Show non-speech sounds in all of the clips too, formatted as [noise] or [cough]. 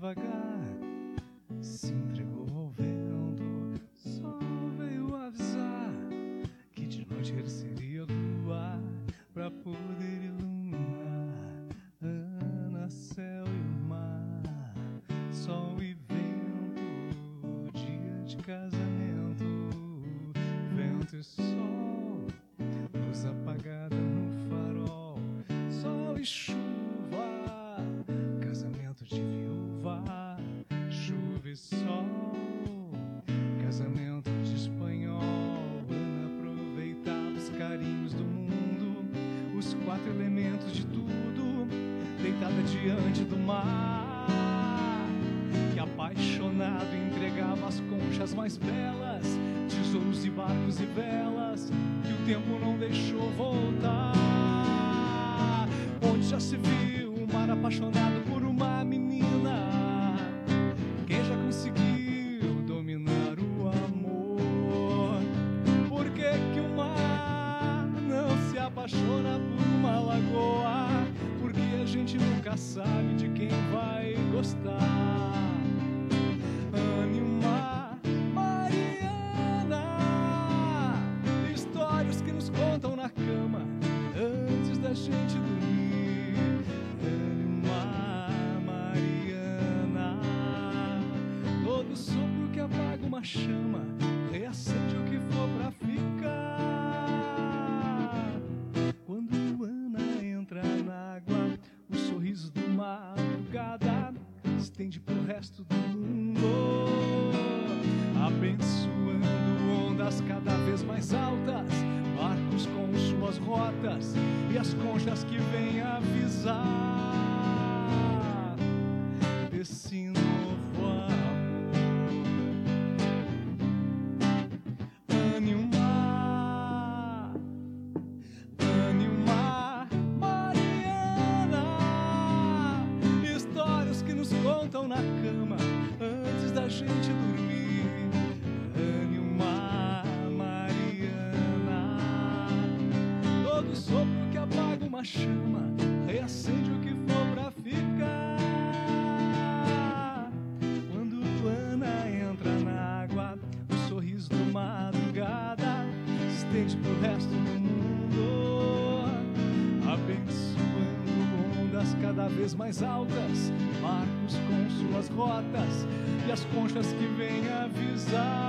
devagar, diante do mar. Que apaixonado entregava as conchas mais belas, tesouros e barcos e velas, que o tempo não deixou voltar. Onde já se viu um mar apaixonado resto do mundo, abençoando ondas cada vez mais altas, barcos com suas rotas e as conchas que vêm avisar vez mais altas, barcos com suas rotas e as conchas que vêm avisar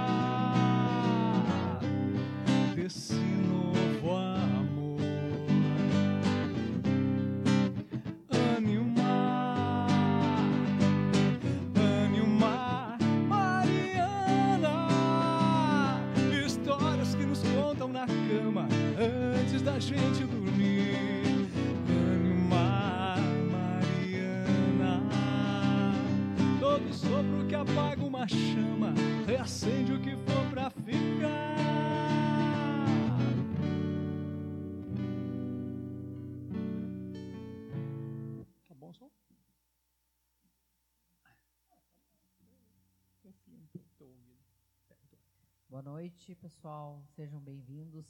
noite, pessoal. Sejam bem-vindos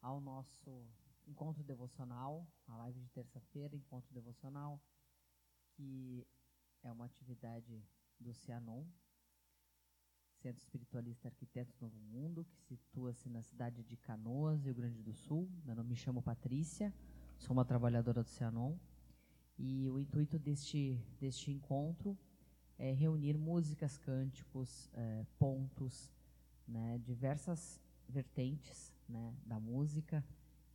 ao nosso encontro devocional, a live de terça-feira, encontro devocional, que é uma atividade do Cianon, Centro Espiritualista Arquitetos Novo Mundo, que situa-se na cidade de Canoas, Rio Grande do Sul. Meu nome me chamo Patrícia, sou uma trabalhadora do Cianon. E o intuito deste, deste encontro é reunir músicas, cânticos, eh, pontos, né, diversas vertentes né, da música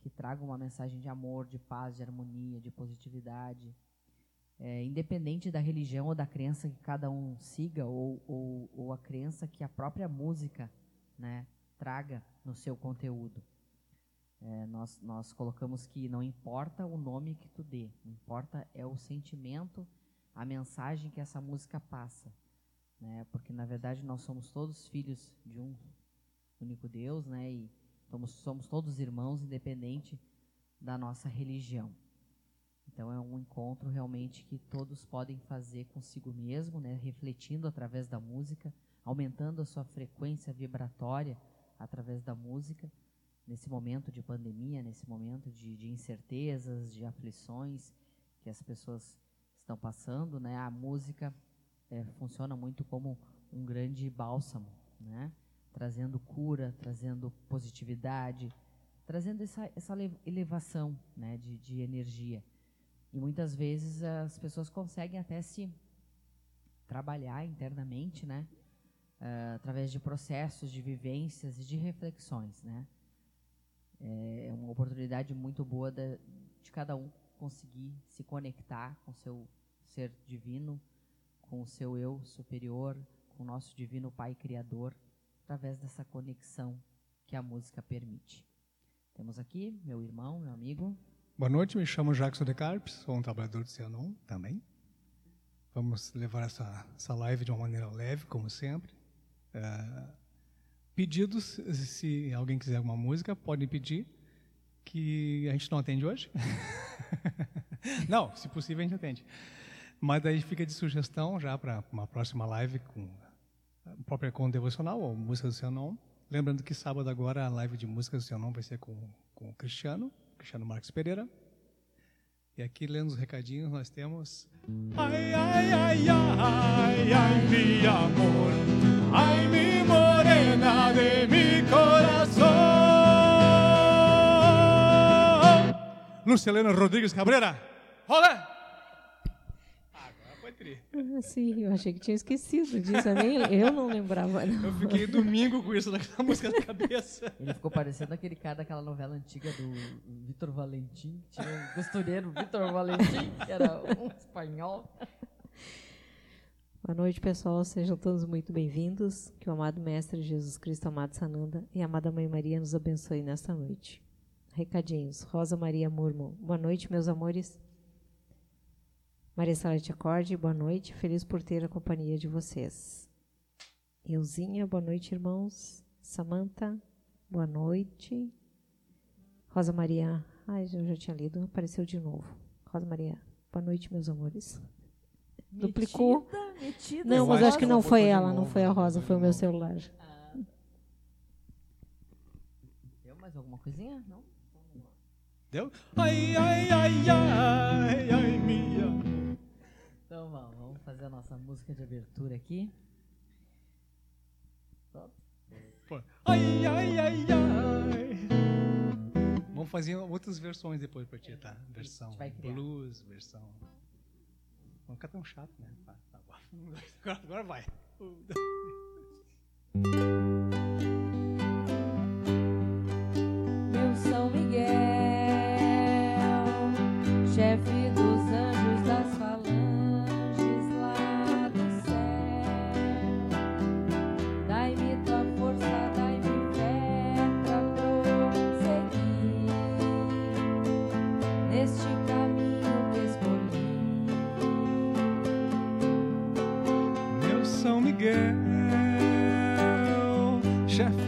que tragam uma mensagem de amor, de paz, de harmonia, de positividade, é, independente da religião ou da crença que cada um siga ou, ou, ou a crença que a própria música né, traga no seu conteúdo. É, nós, nós colocamos que não importa o nome que tu dê, importa é o sentimento, a mensagem que essa música passa. Né? Porque, na verdade, nós somos todos filhos de um único Deus, né? E somos, somos todos irmãos, independente da nossa religião. Então, é um encontro realmente que todos podem fazer consigo mesmo, né? Refletindo através da música, aumentando a sua frequência vibratória através da música nesse momento de pandemia, nesse momento de, de incertezas, de aflições que as pessoas estão passando, né? A música é, funciona muito como um grande bálsamo, né? Trazendo cura, trazendo positividade, trazendo essa, essa elevação, né? De, de energia. E muitas vezes as pessoas conseguem até se trabalhar internamente, né? Uh, através de processos, de vivências e de reflexões, né? É uma oportunidade muito boa de, de cada um conseguir se conectar com seu ser divino, com o seu eu superior, com o nosso divino Pai Criador, através dessa conexão que a música permite. Temos aqui meu irmão, meu amigo. Boa noite, me chamo Jackson de Carpes, sou um trabalhador do Cianon também. Vamos levar essa, essa live de uma maneira leve, como sempre. É, pedidos, se alguém quiser alguma música, podem pedir, que a gente não atende hoje. [laughs] não, se possível a gente atende. Mas daí fica de sugestão já para uma próxima live com a própria com devocional ou música do Cianon. Lembrando que sábado agora a live de música do Cianon vai ser com, com o Cristiano, Cristiano Marques Pereira. E aqui, lendo os recadinhos, nós temos. Ai, ai, ai, ai, ai, mi amor, ai, mi morena de mi coração. Lucelena Rodrigues Cabrera, olé! Ah, sim, eu achei que tinha esquecido disso. Nem, eu não lembrava. Não. Eu fiquei domingo com isso naquela [laughs] música na cabeça. Ele ficou parecendo aquele cara daquela novela antiga do Vitor Valentim, que tinha um costureiro Vitor Valentim, que era um espanhol. Boa noite, pessoal. Sejam todos muito bem-vindos. Que o amado Mestre Jesus Cristo, amado Sananda e a amada Mãe Maria nos abençoe nesta noite. Recadinhos. Rosa Maria Murmo. Boa noite, meus amores. Maria Salete Acorde, boa noite. Feliz por ter a companhia de vocês. Euzinha, boa noite, irmãos. Samanta, boa noite. Rosa Maria, ai, eu já tinha lido, apareceu de novo. Rosa Maria, boa noite, meus amores. Metida, Duplicou. Metida, não, mas acho que não foi ela, não foi a Rosa, foi o meu celular. Ah. Deu mais alguma coisinha? Não? Deu? Ai, ai, ai, ai, ai, minha. Então vamos, vamos fazer a nossa música de abertura aqui. Pronto. Ai, ai, ai, ai. Vamos fazer outras versões depois pra ti, tá? Versão blues, versão. Não ficar tão chato, né? Tá, tá agora, agora vai. Meu São Miguel, chefe força,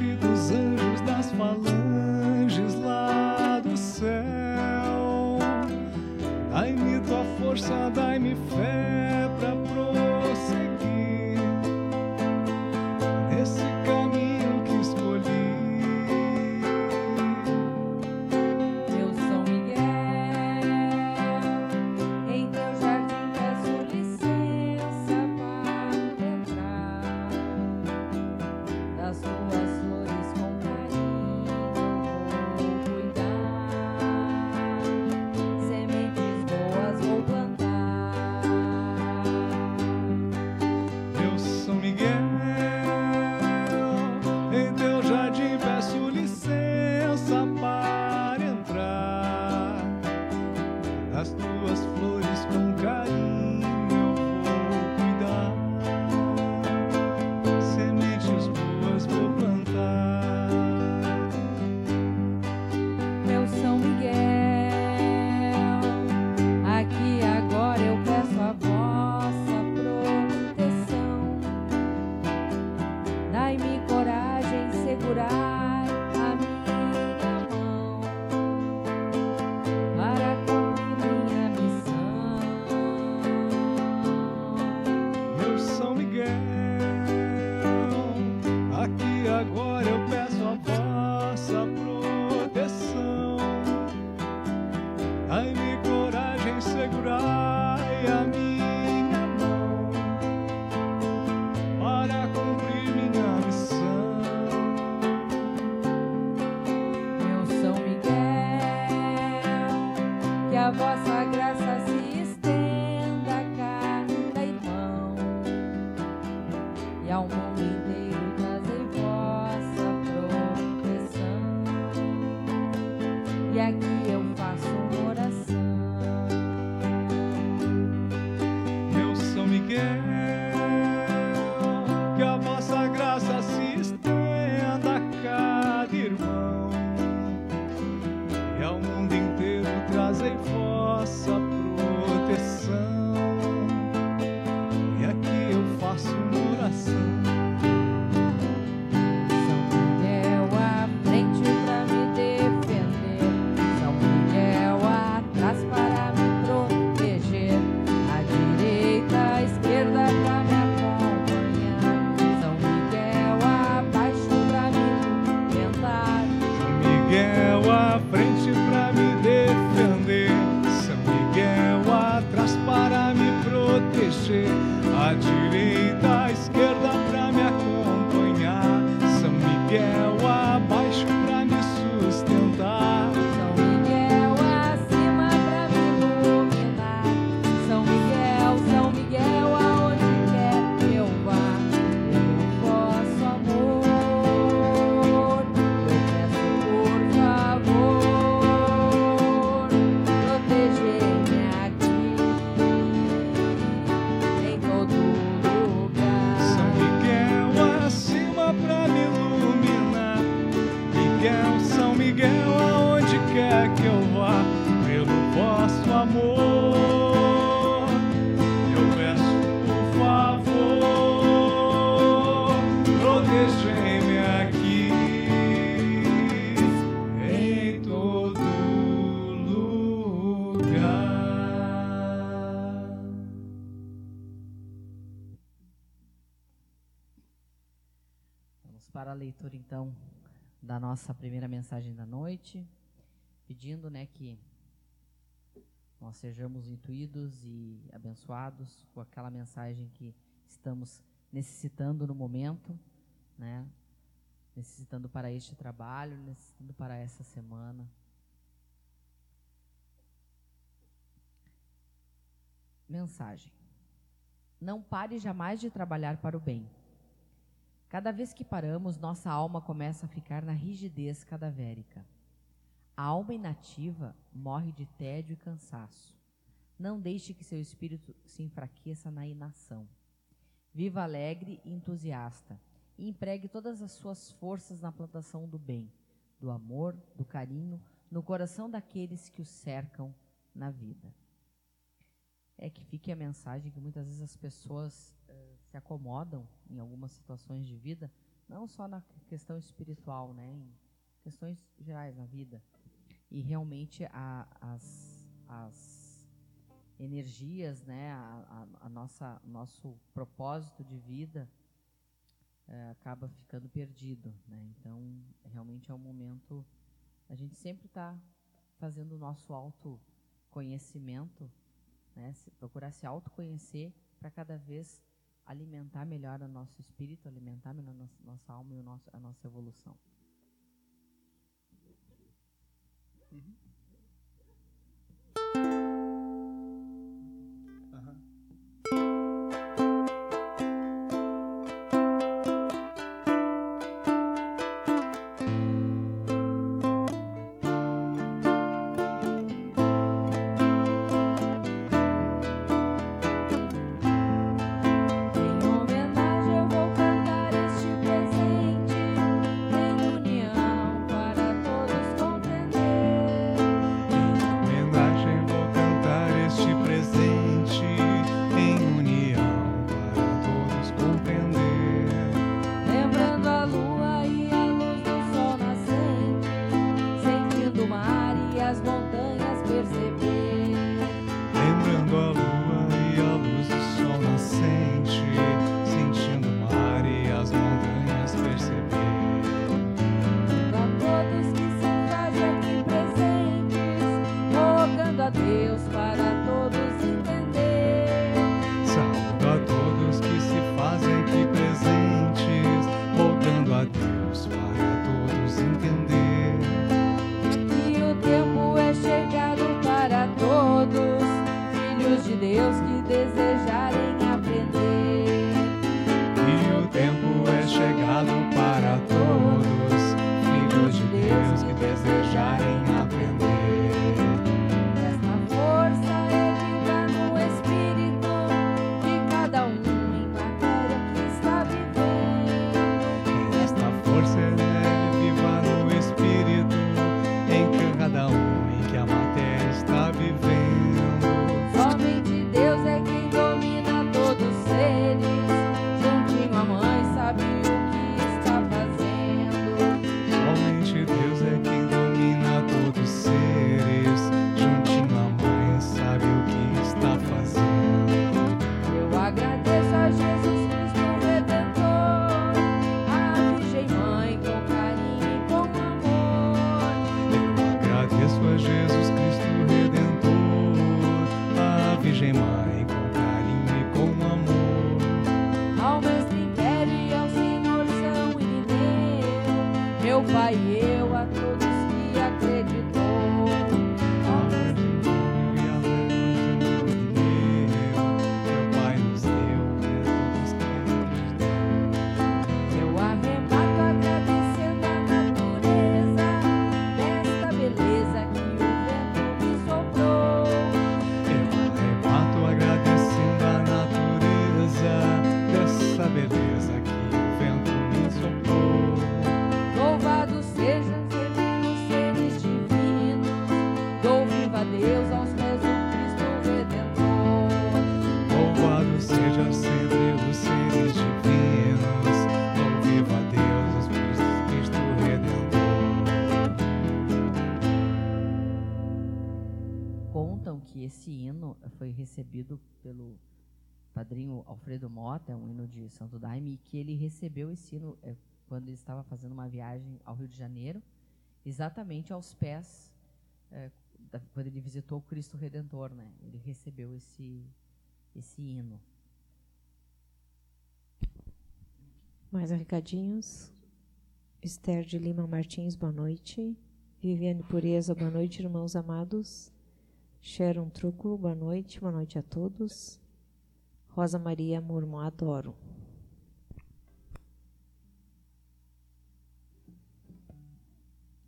要我。Nossa primeira mensagem da noite, pedindo, né, que nós sejamos intuídos e abençoados com aquela mensagem que estamos necessitando no momento, né? Necessitando para este trabalho, necessitando para essa semana. Mensagem: Não pare jamais de trabalhar para o bem Cada vez que paramos, nossa alma começa a ficar na rigidez cadavérica. A alma inativa morre de tédio e cansaço. Não deixe que seu espírito se enfraqueça na inação. Viva alegre e entusiasta e empregue todas as suas forças na plantação do bem, do amor, do carinho, no coração daqueles que o cercam na vida. É que fique a mensagem que muitas vezes as pessoas se acomodam em algumas situações de vida, não só na questão espiritual, né, em questões gerais na vida. E realmente a, as, as energias, né, a, a, a nossa nosso propósito de vida é, acaba ficando perdido, né? Então realmente é um momento a gente sempre está fazendo o nosso autoconhecimento, né? Se, procurar se autoconhecer para cada vez alimentar melhor o nosso espírito, alimentar melhor a nossa, nossa alma e o nosso, a nossa evolução. Uhum. Recebido pelo padrinho Alfredo Mota, é um hino de Santo Daime, e que ele recebeu esse hino eh, quando ele estava fazendo uma viagem ao Rio de Janeiro, exatamente aos pés, eh, da- quando ele visitou o Cristo Redentor, né? Ele recebeu esse, esse hino. Mais recadinhos. Esther de Lima Martins, boa noite. Viviane Pureza, boa noite, irmãos amados. Sharon Trúculo, boa noite, boa noite a todos. Rosa Maria Murmo, adoro.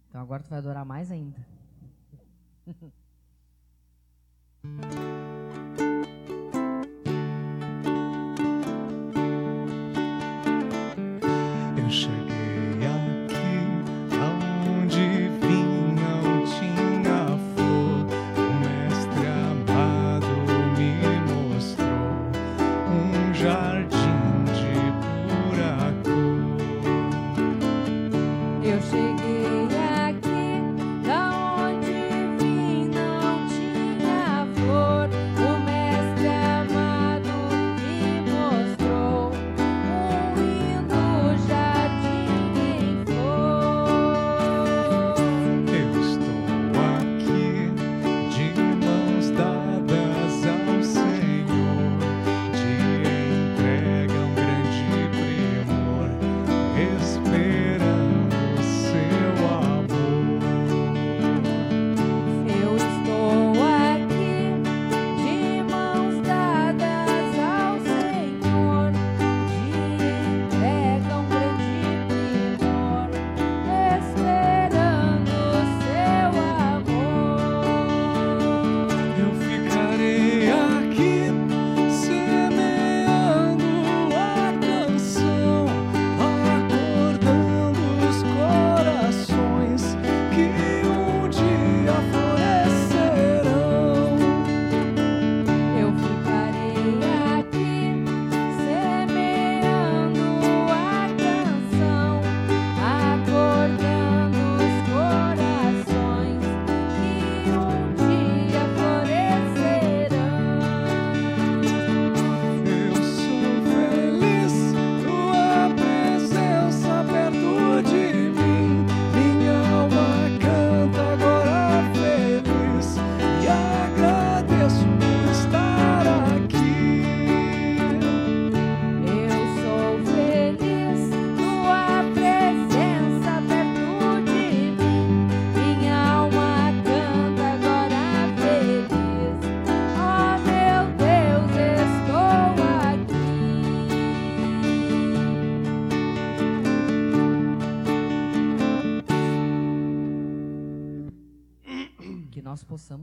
Então agora tu vai adorar mais ainda. [laughs]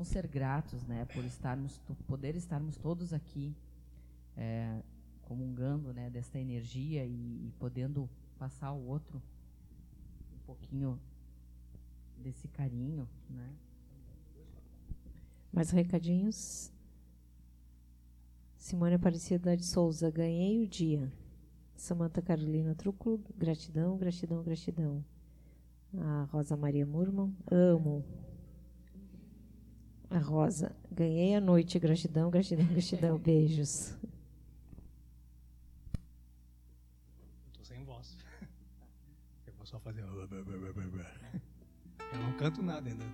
ser gratos, né, por estarmos, poder estarmos todos aqui é, comungando né, desta energia e, e podendo passar ao outro um pouquinho desse carinho, né? Mais recadinhos. Simone Aparecida de Souza, ganhei o dia. Samanta Carolina Trúculo, gratidão, gratidão, gratidão. A Rosa Maria Murman, amo. A Rosa, ganhei a noite, gratidão, gratidão, gratidão, beijos. Tô sem voz. Eu vou só fazer. Eu não canto nada ainda.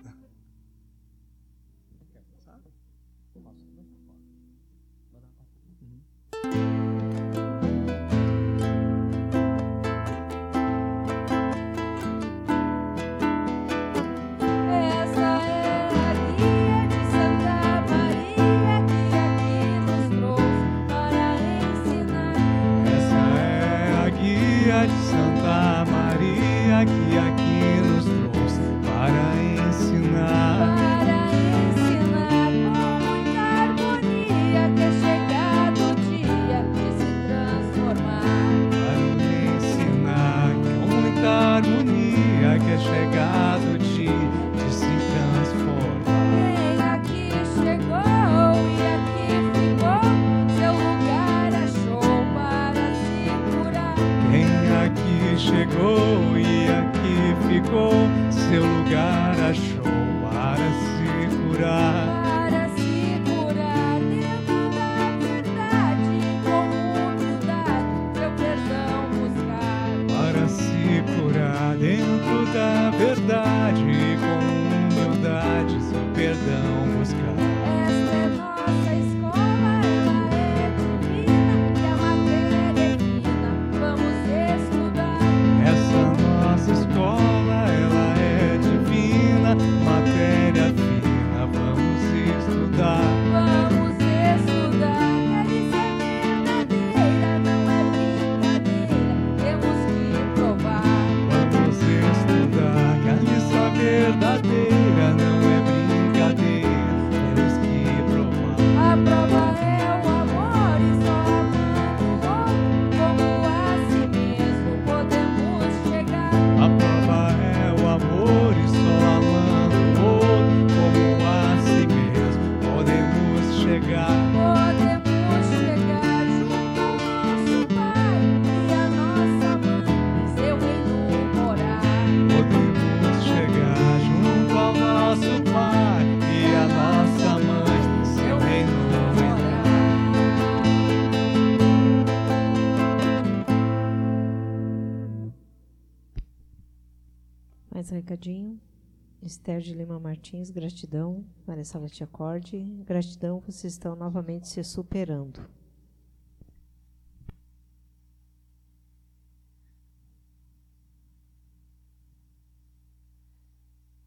Esther de Lima Martins, gratidão. Maria Salete Acorde, gratidão, vocês estão novamente se superando.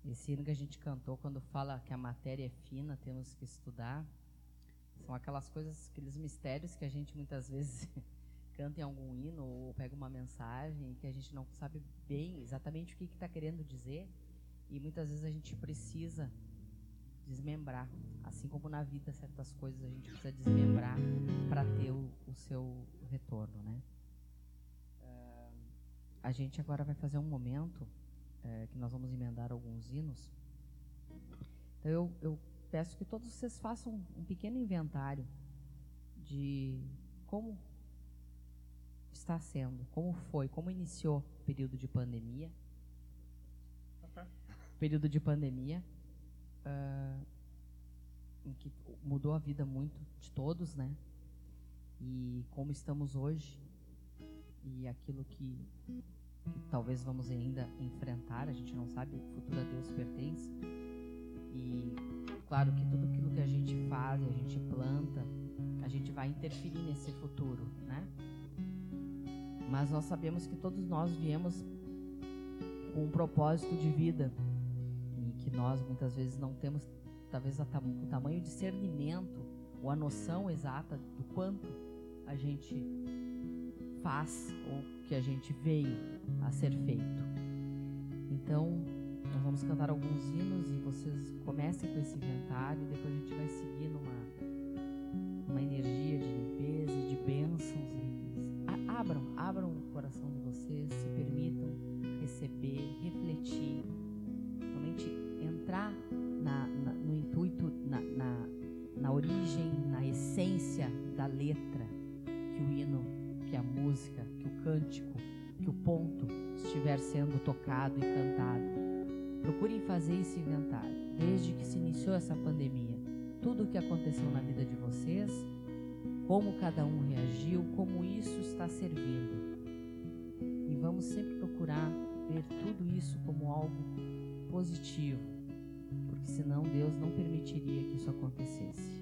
Esse hino que a gente cantou, quando fala que a matéria é fina, temos que estudar, são aquelas coisas, aqueles mistérios que a gente muitas vezes [laughs] canta em algum hino ou pega uma mensagem que a gente não sabe bem exatamente o que está querendo dizer e muitas vezes a gente precisa desmembrar, assim como na vida certas coisas a gente precisa desmembrar para ter o, o, seu retorno, né? Uh, a gente agora vai fazer um momento uh, que nós vamos emendar alguns hinos. Então eu, eu peço que todos vocês façam um pequeno inventário de como está sendo, como foi, como iniciou o período de pandemia. Período de pandemia, uh, em que mudou a vida muito de todos, né? E como estamos hoje e aquilo que, que talvez vamos ainda enfrentar, a gente não sabe, o futuro a Deus pertence. E claro que tudo aquilo que a gente faz, a gente planta, a gente vai interferir nesse futuro, né? Mas nós sabemos que todos nós viemos com um propósito de vida nós muitas vezes não temos talvez o tamanho discernimento ou a noção exata do quanto a gente faz ou que a gente veio a ser feito. Então, nós vamos cantar alguns hinos e vocês comecem com esse inventário e depois a gente vai seguir numa uma energia de limpeza e de bênçãos abram, abram o coração de vocês, se permitam receber, refletir, entrar na, na, no intuito, na, na, na origem, na essência da letra que o hino, que a música, que o cântico, que o ponto estiver sendo tocado e cantado. Procurem fazer esse inventário. Desde que se iniciou essa pandemia, tudo o que aconteceu na vida de vocês como cada um reagiu, como isso está servindo. E vamos sempre procurar ver tudo isso como algo positivo, porque senão Deus não permitiria que isso acontecesse.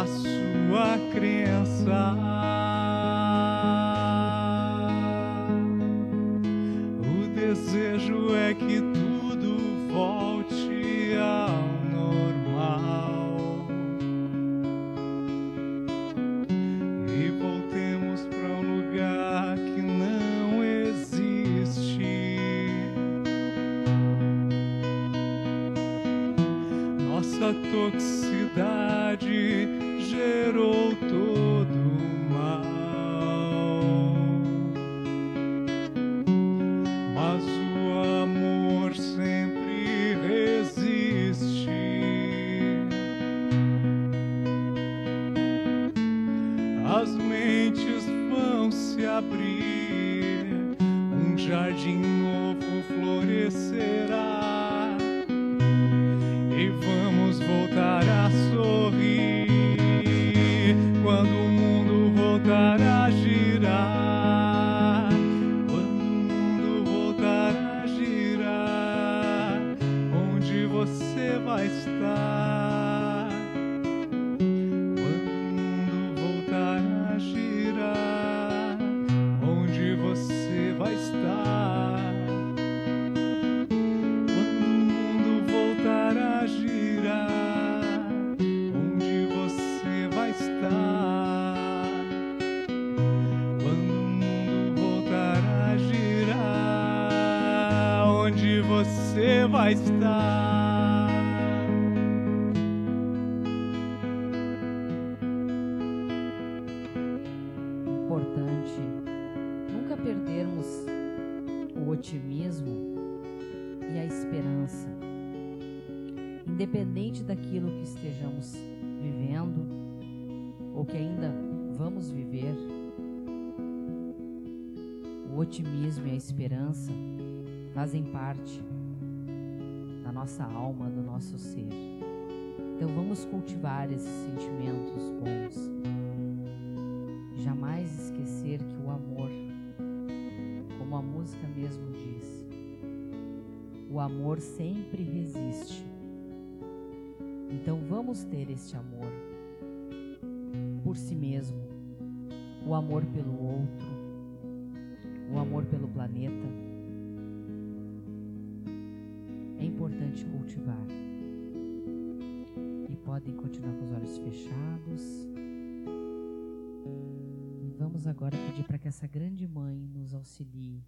Um jardim Independente daquilo que estejamos vivendo ou que ainda vamos viver, o otimismo e a esperança fazem parte da nossa alma, do nosso ser. Então vamos cultivar esses sentimentos bons. Jamais esquecer que o amor, como a música mesmo diz, o amor sempre resiste. Então vamos ter este amor por si mesmo, o amor pelo outro, o amor pelo planeta. É importante cultivar. E podem continuar com os olhos fechados. E vamos agora pedir para que essa grande mãe nos auxilie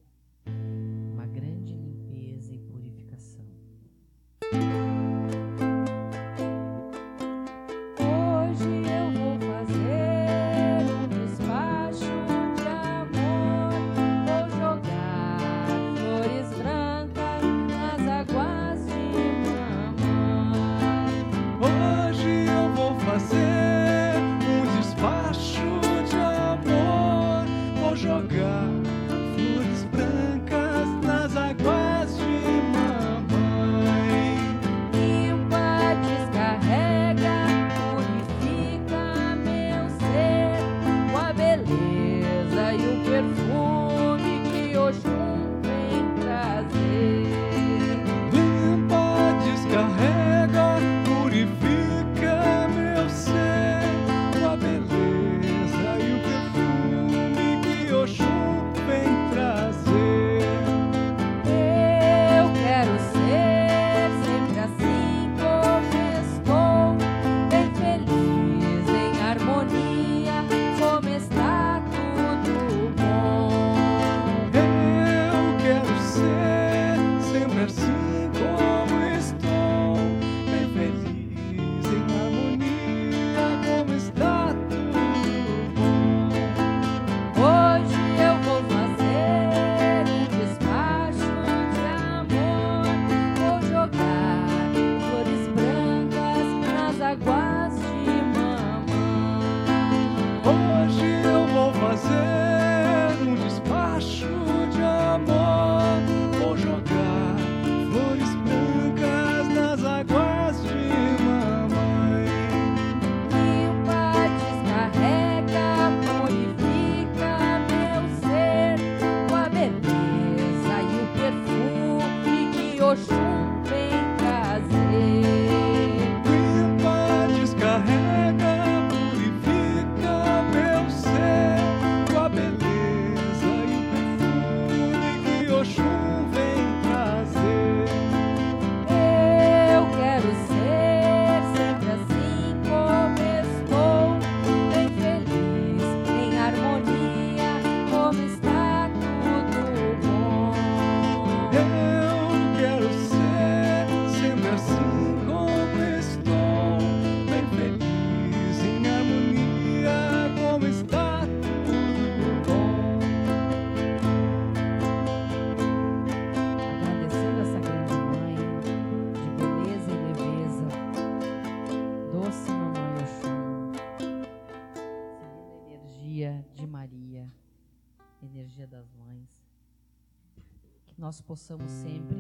possamos sempre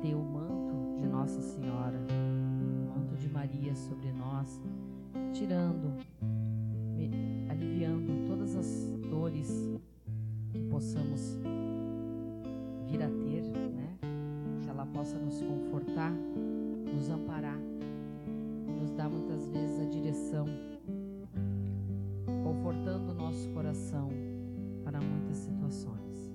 ter o manto de Nossa Senhora, o manto de Maria sobre nós, tirando, aliviando todas as dores que possamos vir a ter, né? Que ela possa nos confortar, nos amparar, nos dar muitas vezes a direção, confortando o nosso coração para muitas situações.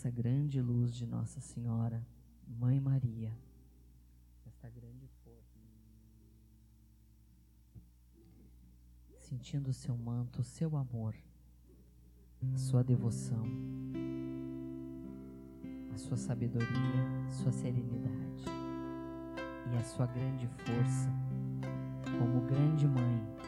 Nessa grande luz de Nossa Senhora, Mãe Maria, grande força, sentindo o seu manto, o seu amor, a sua devoção, a sua sabedoria, a sua serenidade e a sua grande força como grande mãe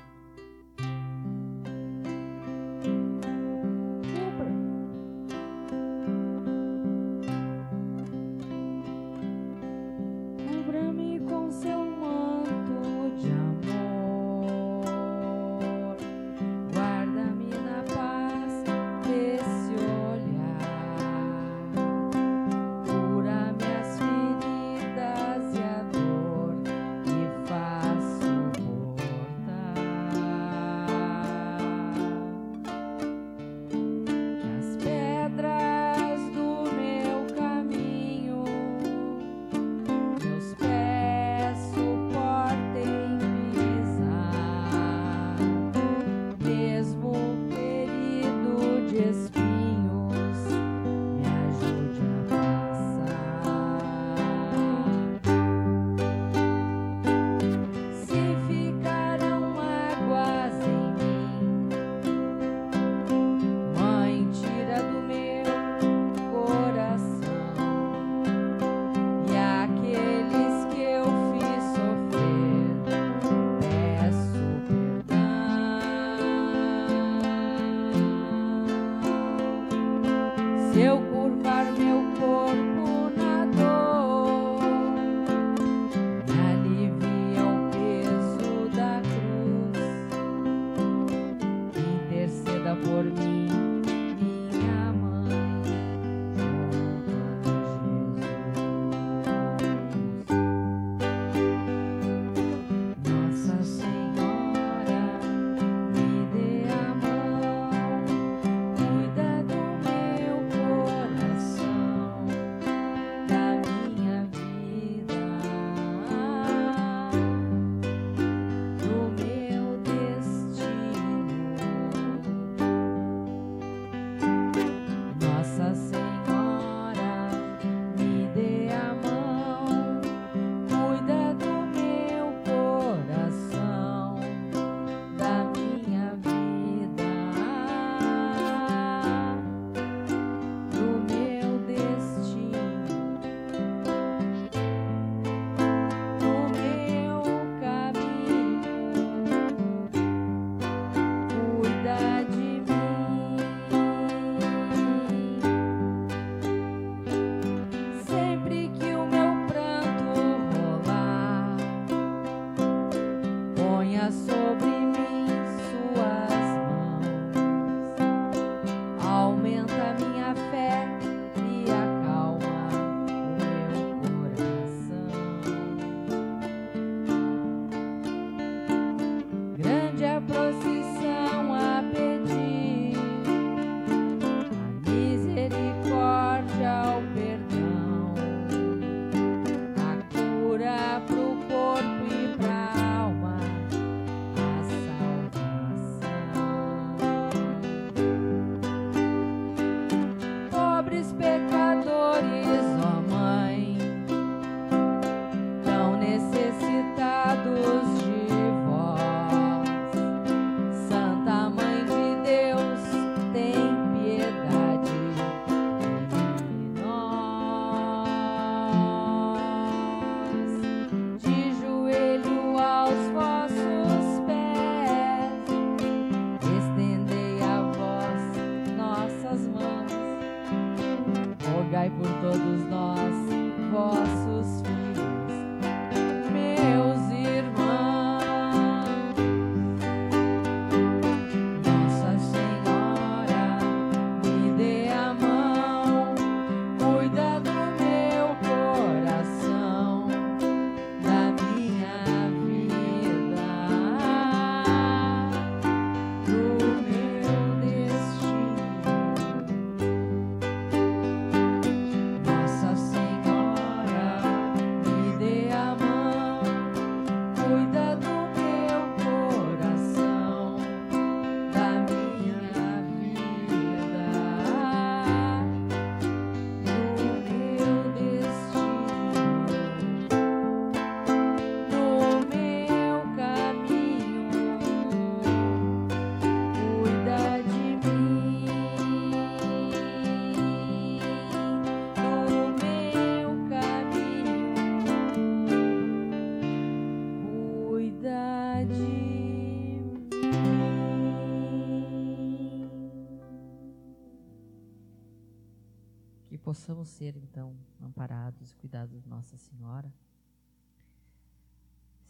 possamos ser, então, amparados e cuidados de Nossa Senhora.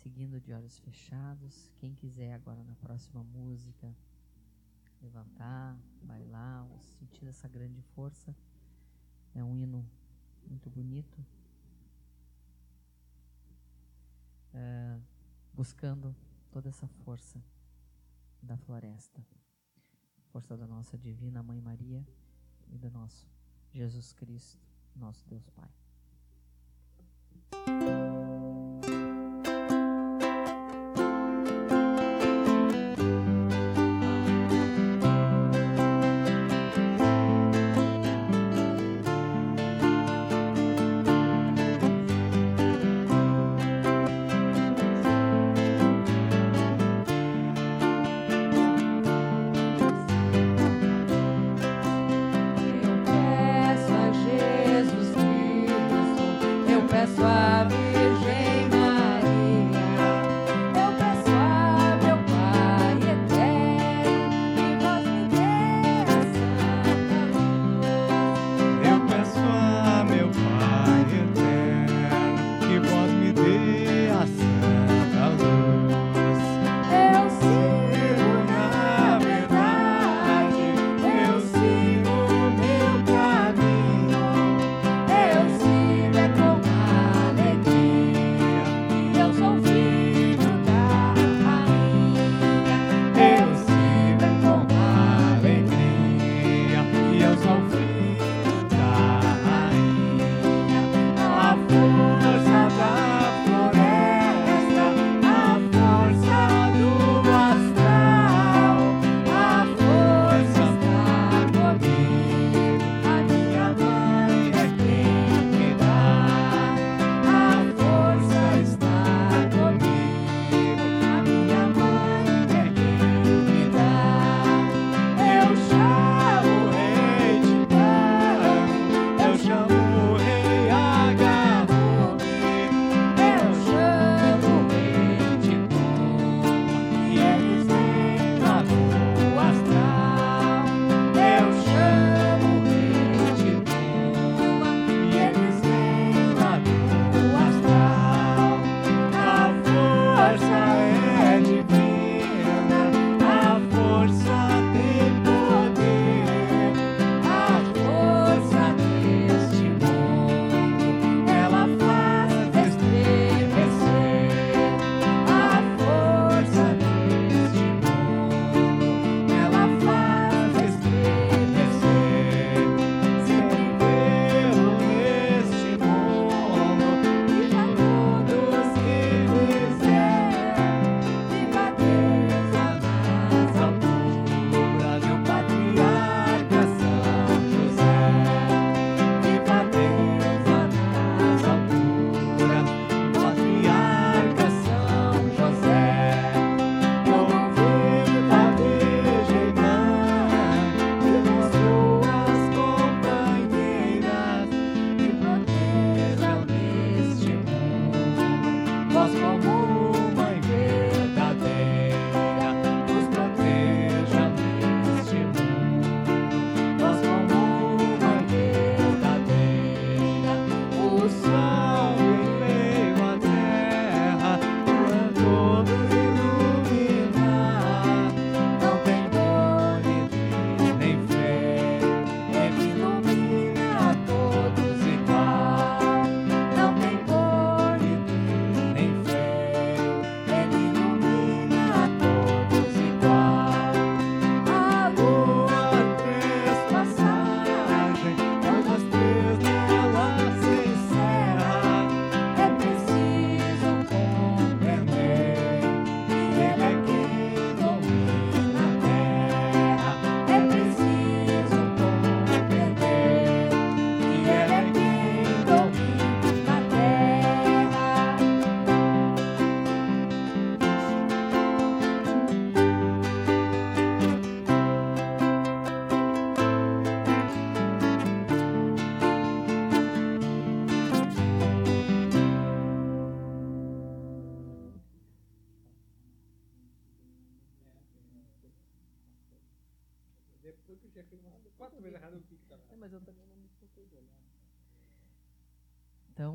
Seguindo de olhos fechados. Quem quiser agora na próxima música levantar, bailar, sentir essa grande força. É um hino muito bonito. É, buscando toda essa força da floresta, força da nossa divina Mãe Maria e do nosso Jesus Cristo, nosso Deus Pai.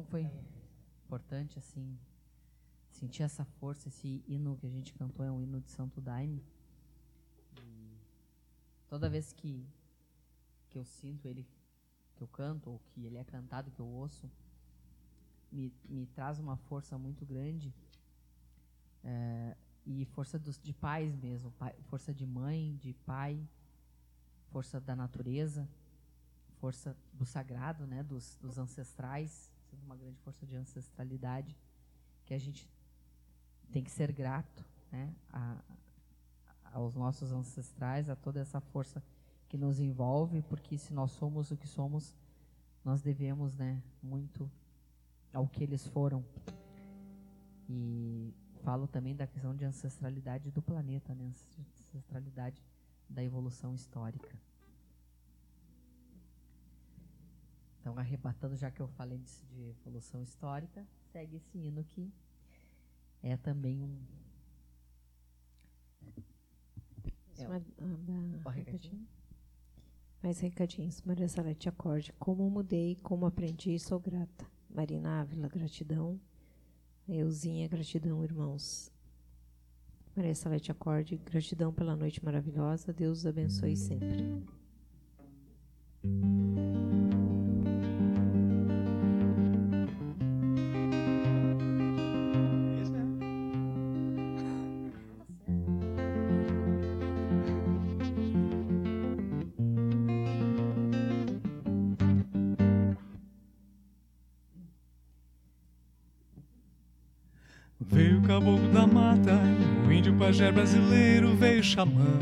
Foi importante assim sentir essa força, esse hino que a gente cantou é um hino de Santo Daime. E toda vez que que eu sinto ele que eu canto ou que ele é cantado que eu ouço me, me traz uma força muito grande é, e força dos, de pais mesmo, pai, força de mãe, de pai, força da natureza, força do sagrado, né, dos, dos ancestrais, sendo uma grande força de ancestralidade que a gente tem que ser grato, né, a, aos nossos ancestrais, a toda essa força que nos envolve, porque se nós somos o que somos, nós devemos, né, muito ao que eles foram. E falo também da questão de ancestralidade do planeta, né, ancestralidade da evolução histórica. Então, arrebatando, já que eu falei de, de evolução histórica, segue esse hino que é também um. É, uma, uma, recadinho? Mais recadinhos. Maria Salete Acorde. Como mudei, como aprendi, sou grata. Marina Ávila, gratidão. Euzinha, gratidão, irmãos. Maria Salete Acorde, gratidão pela noite maravilhosa. Deus os abençoe sempre. Caboclo da mata, o índio pajé brasileiro veio xamã.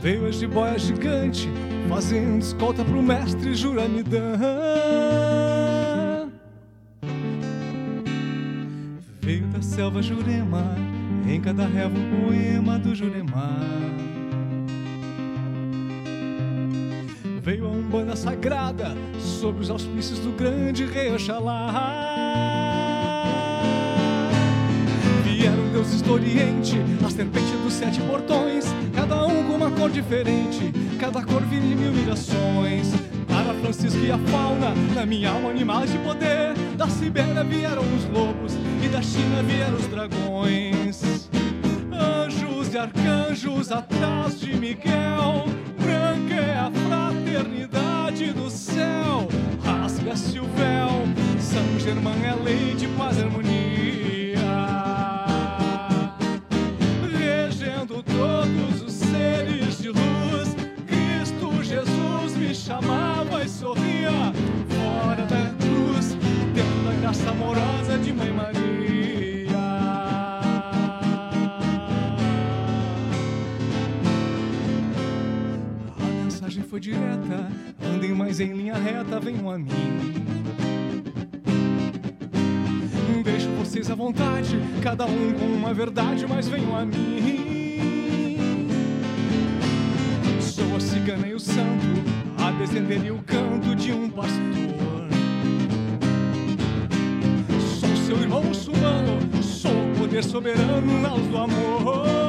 Veio a jiboia gigante, fazendo escolta pro mestre Juramidã. Veio da selva Jurema, em cada revo um poema do Jurema. Sagrada, sob os auspícios do grande rei Oxalá. Vieram deuses do Oriente, a serpente dos sete portões, cada um com uma cor diferente, cada cor viria mil mirações. Para Francisco e a fauna, na minha alma animal de poder, da Sibéria vieram os lobos e da China vieram os dragões. Anjos e arcanjos atrás de Miguel, Rasga-se o véu, São Germão é lei de paz e harmonia. Regendo todos os seres de luz, Cristo Jesus me chamava e sorria. Fora da cruz, dentro da graça amorosa de Mãe Maria. A mensagem foi direta, linha reta, venham a mim. Deixo vocês à vontade, cada um com uma verdade, mas venham a mim. Sou a cigana e o santo, a descender e o canto de um pastor. Sou seu irmão muçulmano, sou o poder soberano na luz do amor.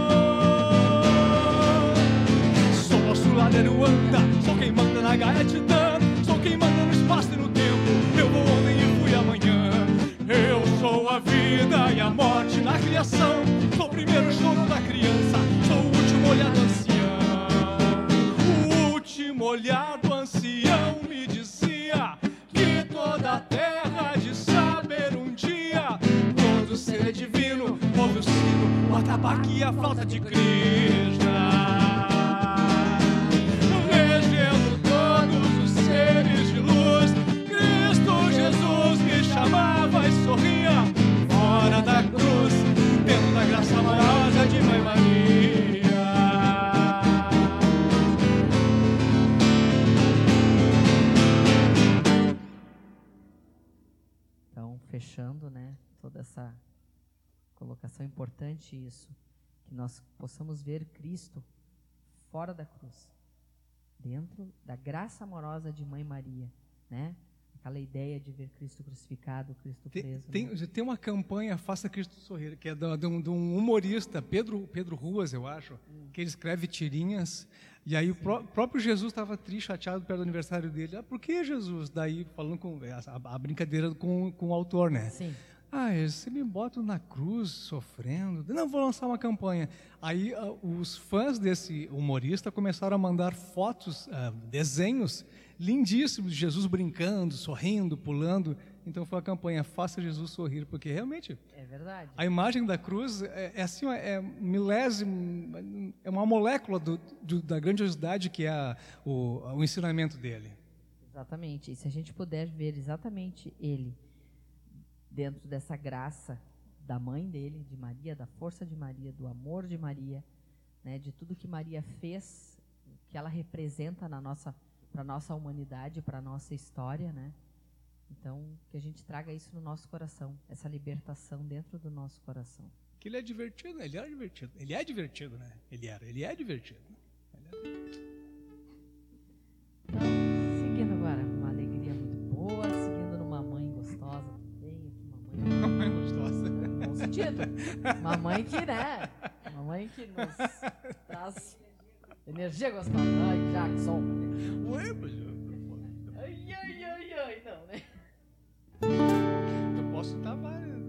Graça amorosa de Mãe Maria, né? Aquela ideia de ver Cristo crucificado, Cristo Tem, preso. tem, né? tem uma campanha Faça Cristo Sorrir, que é de, de um, de um humorista, Pedro, Pedro Ruas, eu acho, que ele escreve tirinhas E aí o pró próprio Jesus estava triste, chateado perto do aniversário dele. Ah, por que Jesus? Daí, falando com a, a brincadeira com, com o autor, né? Sim. Ah, você me bota na cruz sofrendo. Não, vou lançar uma campanha. Aí uh, os fãs desse humorista começaram a mandar fotos, uh, desenhos lindíssimos de Jesus brincando, sorrindo, pulando. Então foi a campanha Faça Jesus Sorrir, porque realmente é verdade. A imagem da cruz é, é assim, é milésimo, é uma molécula do, do, da grandiosidade que é a, o, o ensinamento dele. Exatamente. E se a gente puder ver exatamente ele dentro dessa graça da mãe dele, de Maria, da força de Maria, do amor de Maria, né, de tudo que Maria fez, que ela representa na nossa para nossa humanidade, para nossa história, né? Então, que a gente traga isso no nosso coração, essa libertação dentro do nosso coração. Que ele é divertido, ele era divertido. Ele é divertido, né? Ele era, ele é divertido. Então, No bom sentido. Uma mãe que, né? Uma mãe que nos traz energia gostosa. Ai, Jackson. Ué, mas eu... Ai, ai, ai, ai, não, né? Eu posso estar várias.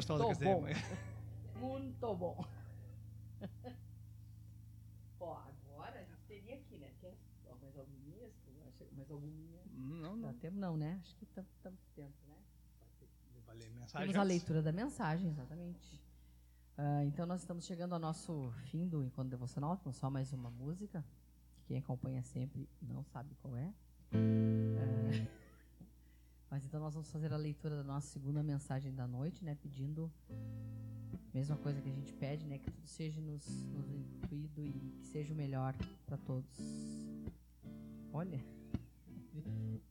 É, muito bom. Muito [laughs] bom. Ó, agora a gente teria aqui, né? Quer ó, mais algumas? Mais algumas? Não, Dá não. tempo não, né? Acho que estamos tempo, né? Vou ler mensagem. Temos a leitura da mensagem, exatamente. Ah, então nós estamos chegando ao nosso fim do encontro devocional, com só mais uma música, que quem acompanha sempre não sabe qual é. Ah, mas então nós vamos fazer a leitura da nossa segunda mensagem da noite, né? Pedindo mesma coisa que a gente pede, né? Que tudo seja nos, nos incluído e que seja o melhor para todos. Olha.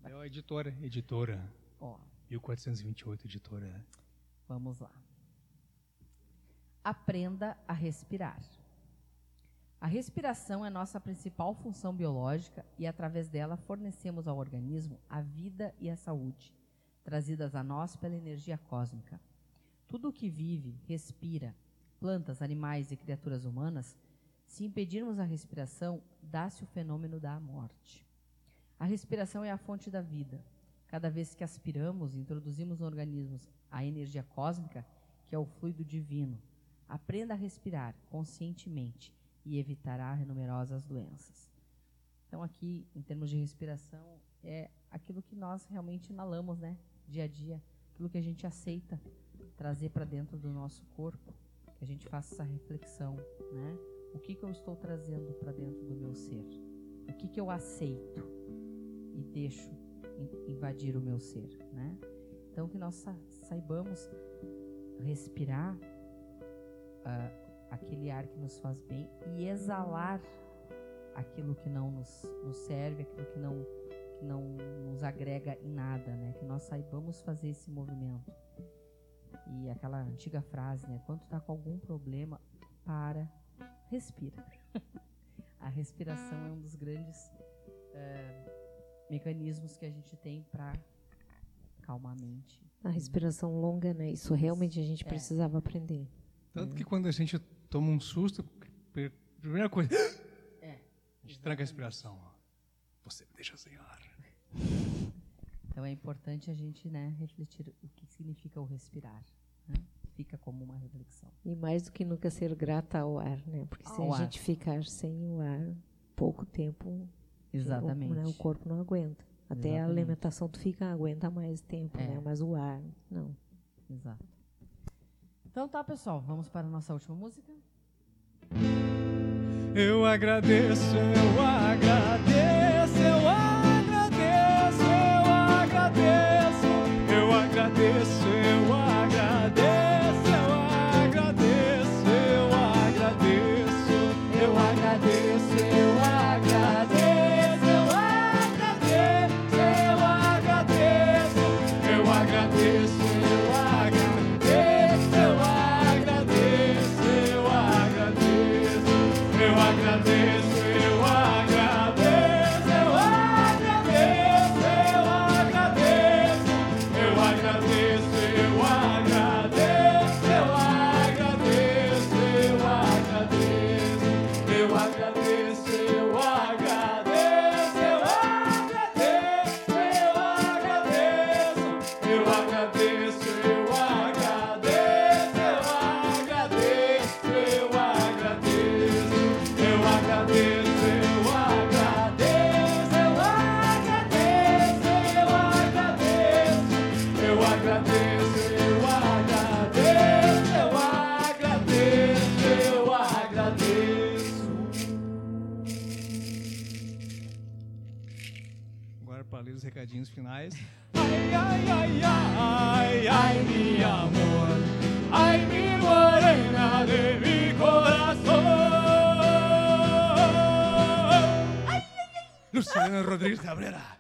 É a editora. Editora. Ó, 1428, editora. vamos lá. Aprenda a respirar. A respiração é nossa principal função biológica e, através dela, fornecemos ao organismo a vida e a saúde, trazidas a nós pela energia cósmica. Tudo o que vive, respira, plantas, animais e criaturas humanas, se impedirmos a respiração, dá-se o fenômeno da morte. A respiração é a fonte da vida. Cada vez que aspiramos, introduzimos no organismo a energia cósmica, que é o fluido divino. Aprenda a respirar conscientemente e evitará numerosas doenças. Então, aqui, em termos de respiração, é aquilo que nós realmente inalamos, né? Dia a dia, aquilo que a gente aceita trazer para dentro do nosso corpo, que a gente faça essa reflexão, né? O que, que eu estou trazendo para dentro do meu ser? O que, que eu aceito e deixo in- invadir o meu ser, né? Então, que nós sa- saibamos respirar ah, aquele ar que nos faz bem e exalar aquilo que não nos, nos serve, aquilo que não, que não nos agrega em nada, né? Que nós saibamos fazer esse movimento. E aquela antiga frase, né? Quando tu tá com algum problema, para, respira. [laughs] a respiração é um dos grandes eh, mecanismos que a gente tem para calmar a mente. A respiração longa, né? Isso realmente a gente É. precisava aprender. Tanto que quando a gente toma um susto, pri- primeira coisa, [gasps] [gasps] É. a gente tranca a respiração. Você me deixa sem ar. [laughs] Então é importante a gente, né, refletir o que significa o respirar. né? Fica como uma reflexão. E mais do que nunca ser grata ao ar, né? Porque se Ao a ar. gente ficar sem o ar pouco tempo, o, Exatamente. né, o corpo não aguenta. Até a Exatamente. alimentação tu fica aguenta mais tempo, É. né? Mas o ar, não. Exato. Então tá, pessoal, vamos para a nossa última música. Eu agradeço, eu agradeço, recadinhos finais. [laughs] Ai, ai, ai, ai, ai, mi amor, ai, mi morena de mi corazón. Luciana Rodríguez Cabrera.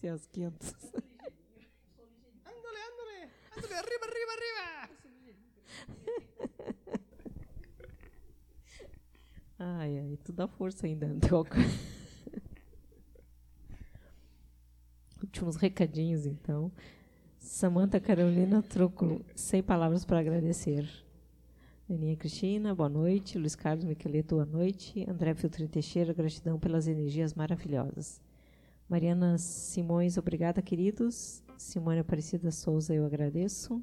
Seus quintos. Ándale, ándale, ándale, arriba, arriba, arriba. Ai, ai, tu dá força ainda, [laughs] Antioco. Últimos recadinhos, então. Samanta Carolina Trúculo, sem palavras para agradecer. Aninha Cristina, boa noite. Luiz Carlos Miqueleto, boa noite. André Filtri Teixeira, gratidão pelas energias maravilhosas. Mariana Simões, obrigada, queridos. Simone Aparecida Souza, eu agradeço.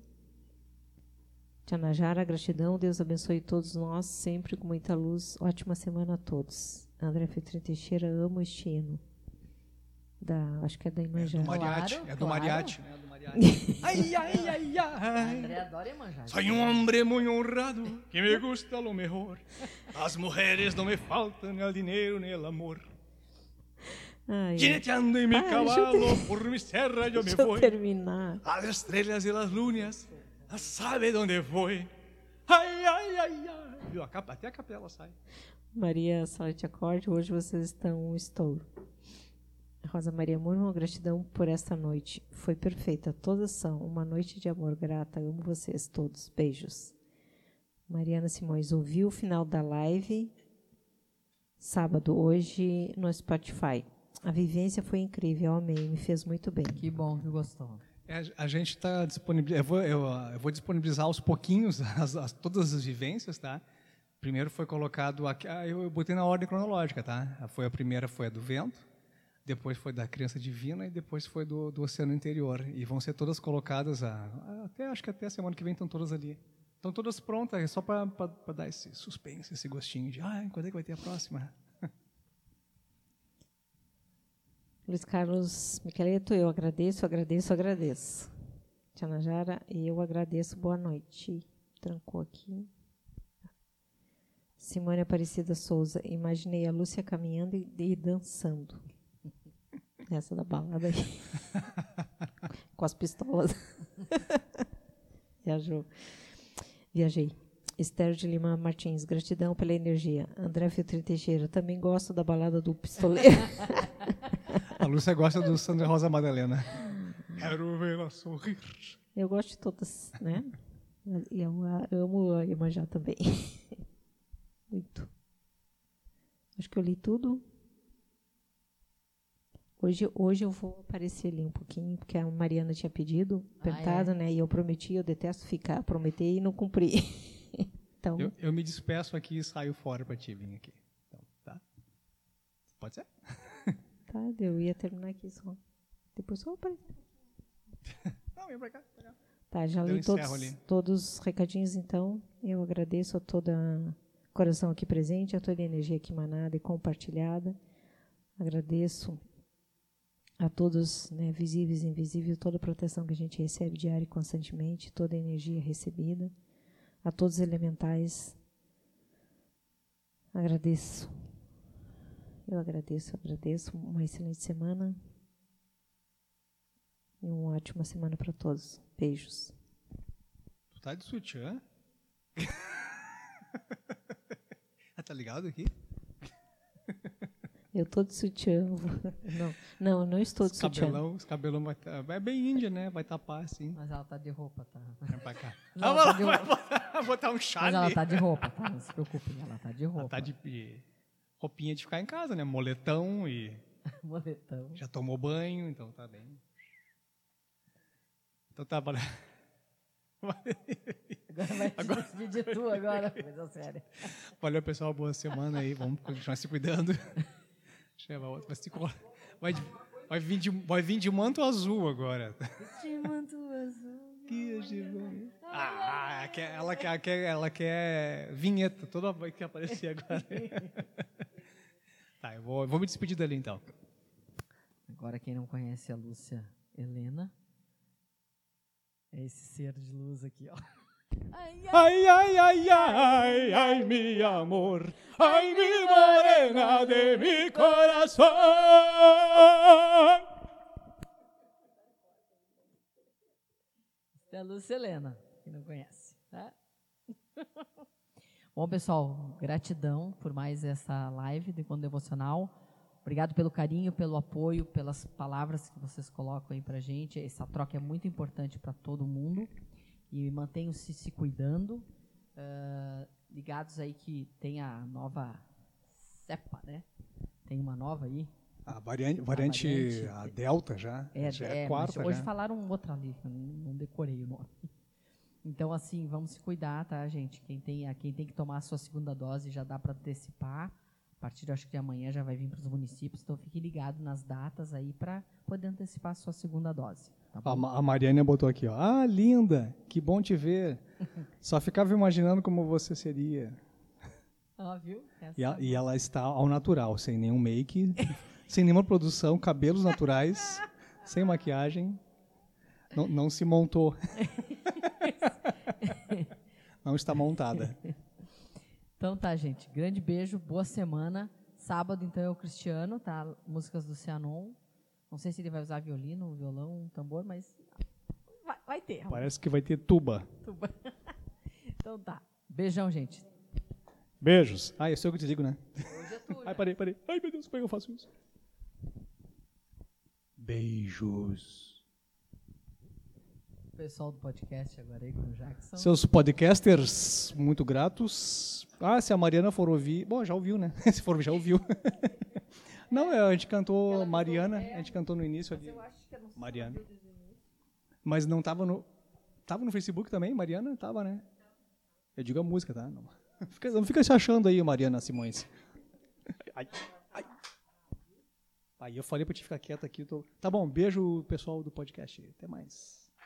Tianajara, gratidão. Deus abençoe todos nós, sempre com muita luz. Ótima semana a todos. André Filtri Teixeira, amo este hino. Da, acho que é da Imanjá. É do Mariachi. Claro, é, do claro. é [laughs] ai, ai, ai, ai. André adora Imanjá. Soy um homem muito honrado que me gusta lo mejor. [laughs] As mulheres não me faltam, nem dinheiro, nem amor. Jineteando em meu cavalo por mi serra eu me vou. terminar. As estrelas e as lunas, sabe onde foi. Ai, ai, ai, ai. Viu? Até a capela sai. Maria, sorte acorde. Hoje vocês estão um estouro. Rosa Maria Murmur, gratidão por esta noite. Foi perfeita. Todas são. Uma noite de amor grata. Amo vocês todos. Beijos. Mariana Simões, ouviu o final da live sábado, hoje, no Spotify. A vivência foi incrível. Amei. Me fez muito bem. Que bom que gostou. É, a gente está disponibilizando. Eu vou, eu, eu vou disponibilizar aos pouquinhos [laughs] as- as- todas as vivências, tá? Primeiro foi colocado aqui. ah, eu, eu botei na ordem cronológica, tá? Foi a primeira foi a do vento, depois foi da criança divina e depois foi do, do oceano interior. E vão ser todas colocadas a, a- até acho que até a semana que vem estão todas ali. Estão todas prontas, é só para dar esse suspense, esse gostinho de, ah, quando é que vai ter a próxima? [laughs] Luiz Carlos Miqueleto, eu agradeço, agradeço, agradeço. Tia Najara, eu agradeço, boa noite. Trancou aqui. Simone Aparecida Souza, imaginei a Lúcia caminhando e dançando. Essa da balada aí. [laughs] Com as pistolas. [laughs] Viajou. Viajei. Esther de Lima Martins, gratidão pela energia. André Filtrin Teixeira, também gosto da balada do pistoleiro. [laughs] A Lúcia gosta do Sandra Rosa Madalena. Quero vê-la sorrir. Eu gosto de todas, né? E eu amo a Iemanjá também. Muito. Acho que eu li tudo. Hoje, hoje eu vou aparecer ali um pouquinho, porque a Mariana tinha pedido, Ah, apertado, é? né? E eu prometi, eu detesto ficar, prometer e não cumprir. [laughs] então, Eu, eu me despeço aqui e saio fora para ti vir aqui. Então, tá? Pode ser? [laughs] tá, eu ia terminar aqui só. Depois só aparecer. [laughs] Não, vem pra cá. Pra cá. Tá, já Eu li todos, todos os recadinhos, então. Eu agradeço a toda coração aqui presente, a toda a energia aqui emanada e compartilhada. Agradeço a todos, né, visíveis e invisíveis, toda a proteção que a gente recebe diária e constantemente, toda a energia recebida. A todos os elementais. Agradeço. Eu agradeço, agradeço. Uma excelente semana. E uma ótima semana para todos. Beijos. Tu tá de sutiã? [laughs] ah, tá ligado aqui? [laughs] Eu tô de sutiã. [laughs] Não, não, não estou de sutiã. cabelão, os cabelão vai tá, É bem índia, né? Vai tapar assim. Mas ela tá de roupa, tá? Vem pra cá. Não, Ah, tá vai de botar, um Mas chale. ela tá de roupa, tá? Não se preocupe, ela tá de Ela roupa. tá de de roupinha de ficar em casa, né? Moletão e [laughs] Moletão. já tomou banho, então tá bem. Então tá, valeu. Agora vai te despedir tu agora, coisa séria. Valeu, pessoal. Boa semana aí. Vamos continuar se cuidando. [laughs] Vai, se colo- vai, de- vai vir de, vai vir de manto azul agora. Que de- Ah, quer- ela, quer, quer- ela quer vinheta. Toda vez que aparecer [laughs] agora. Tá, eu vou, eu vou me despedir dali então. Agora, quem não conhece a Lúcia Helena, é esse ser de luz aqui, ó. Ai, ai, Ai, ai, ai, mi amor. Ai, mi morena de mi corazón. é a Lúcia quem não conhece, tá? [laughs] Bom, pessoal, gratidão por mais essa live do Encontro Devocional. Obrigado pelo carinho, pelo apoio, pelas palavras que vocês colocam aí pra gente. Essa troca é muito importante para todo mundo. E mantenham-se se cuidando. Ah, ligados aí que tem a nova cepa, né? Tem uma nova aí. A variante, variante, variante. a Delta já. É, já é, é quarta. hoje já. falaram outra ali, eu não decorei o nome. Então, assim, vamos se cuidar, tá, gente? Quem tem, a- quem tem que tomar a sua segunda dose já dá para antecipar. A partir, acho que de amanhã já vai vir para os municípios. Então, fique ligado nas datas aí para poder antecipar a sua segunda dose. Tá A? Ma- a Mariana botou aqui, ó. Ah, linda, que bom te ver. [laughs] Só ficava imaginando como você seria. Ó, viu? E, a- e ela está ao natural, sem nenhum make, [laughs] sem nenhuma produção, cabelos naturais, sem maquiagem. Não, não se montou. [laughs] não está montada. Então tá, gente. Grande beijo, boa semana. Sábado, então, é o Cristiano, tá? Músicas do Cianon. Não sei se ele vai usar violino, violão, tambor, mas vai, vai ter. Parece que vai ter tuba. [laughs] Então tá. Beijão, gente. Beijos. Ah, eu sei o que eu te digo, né? Hoje é tu, [laughs] Ai, parei, parei. Ai, meu Deus, como é que eu faço isso? Beijos. O pessoal do podcast agora aí com o Jackson. Seus podcasters muito gratos. Ah, se a Mariana for ouvir. Bom, já ouviu, né? [laughs] Se for, já ouviu. Não, é, a gente cantou Mariana, a gente cantou no início ali. Mariana. Mas não tava no. Tava no Facebook também, Mariana? Tava, né? Eu digo a música, tá? Não [laughs] fica, não fica se achando aí, Mariana Simões. Ai, ai. Aí eu falei pra te ficar quieto aqui. Tô... Tá bom, beijo pessoal do podcast. Até mais.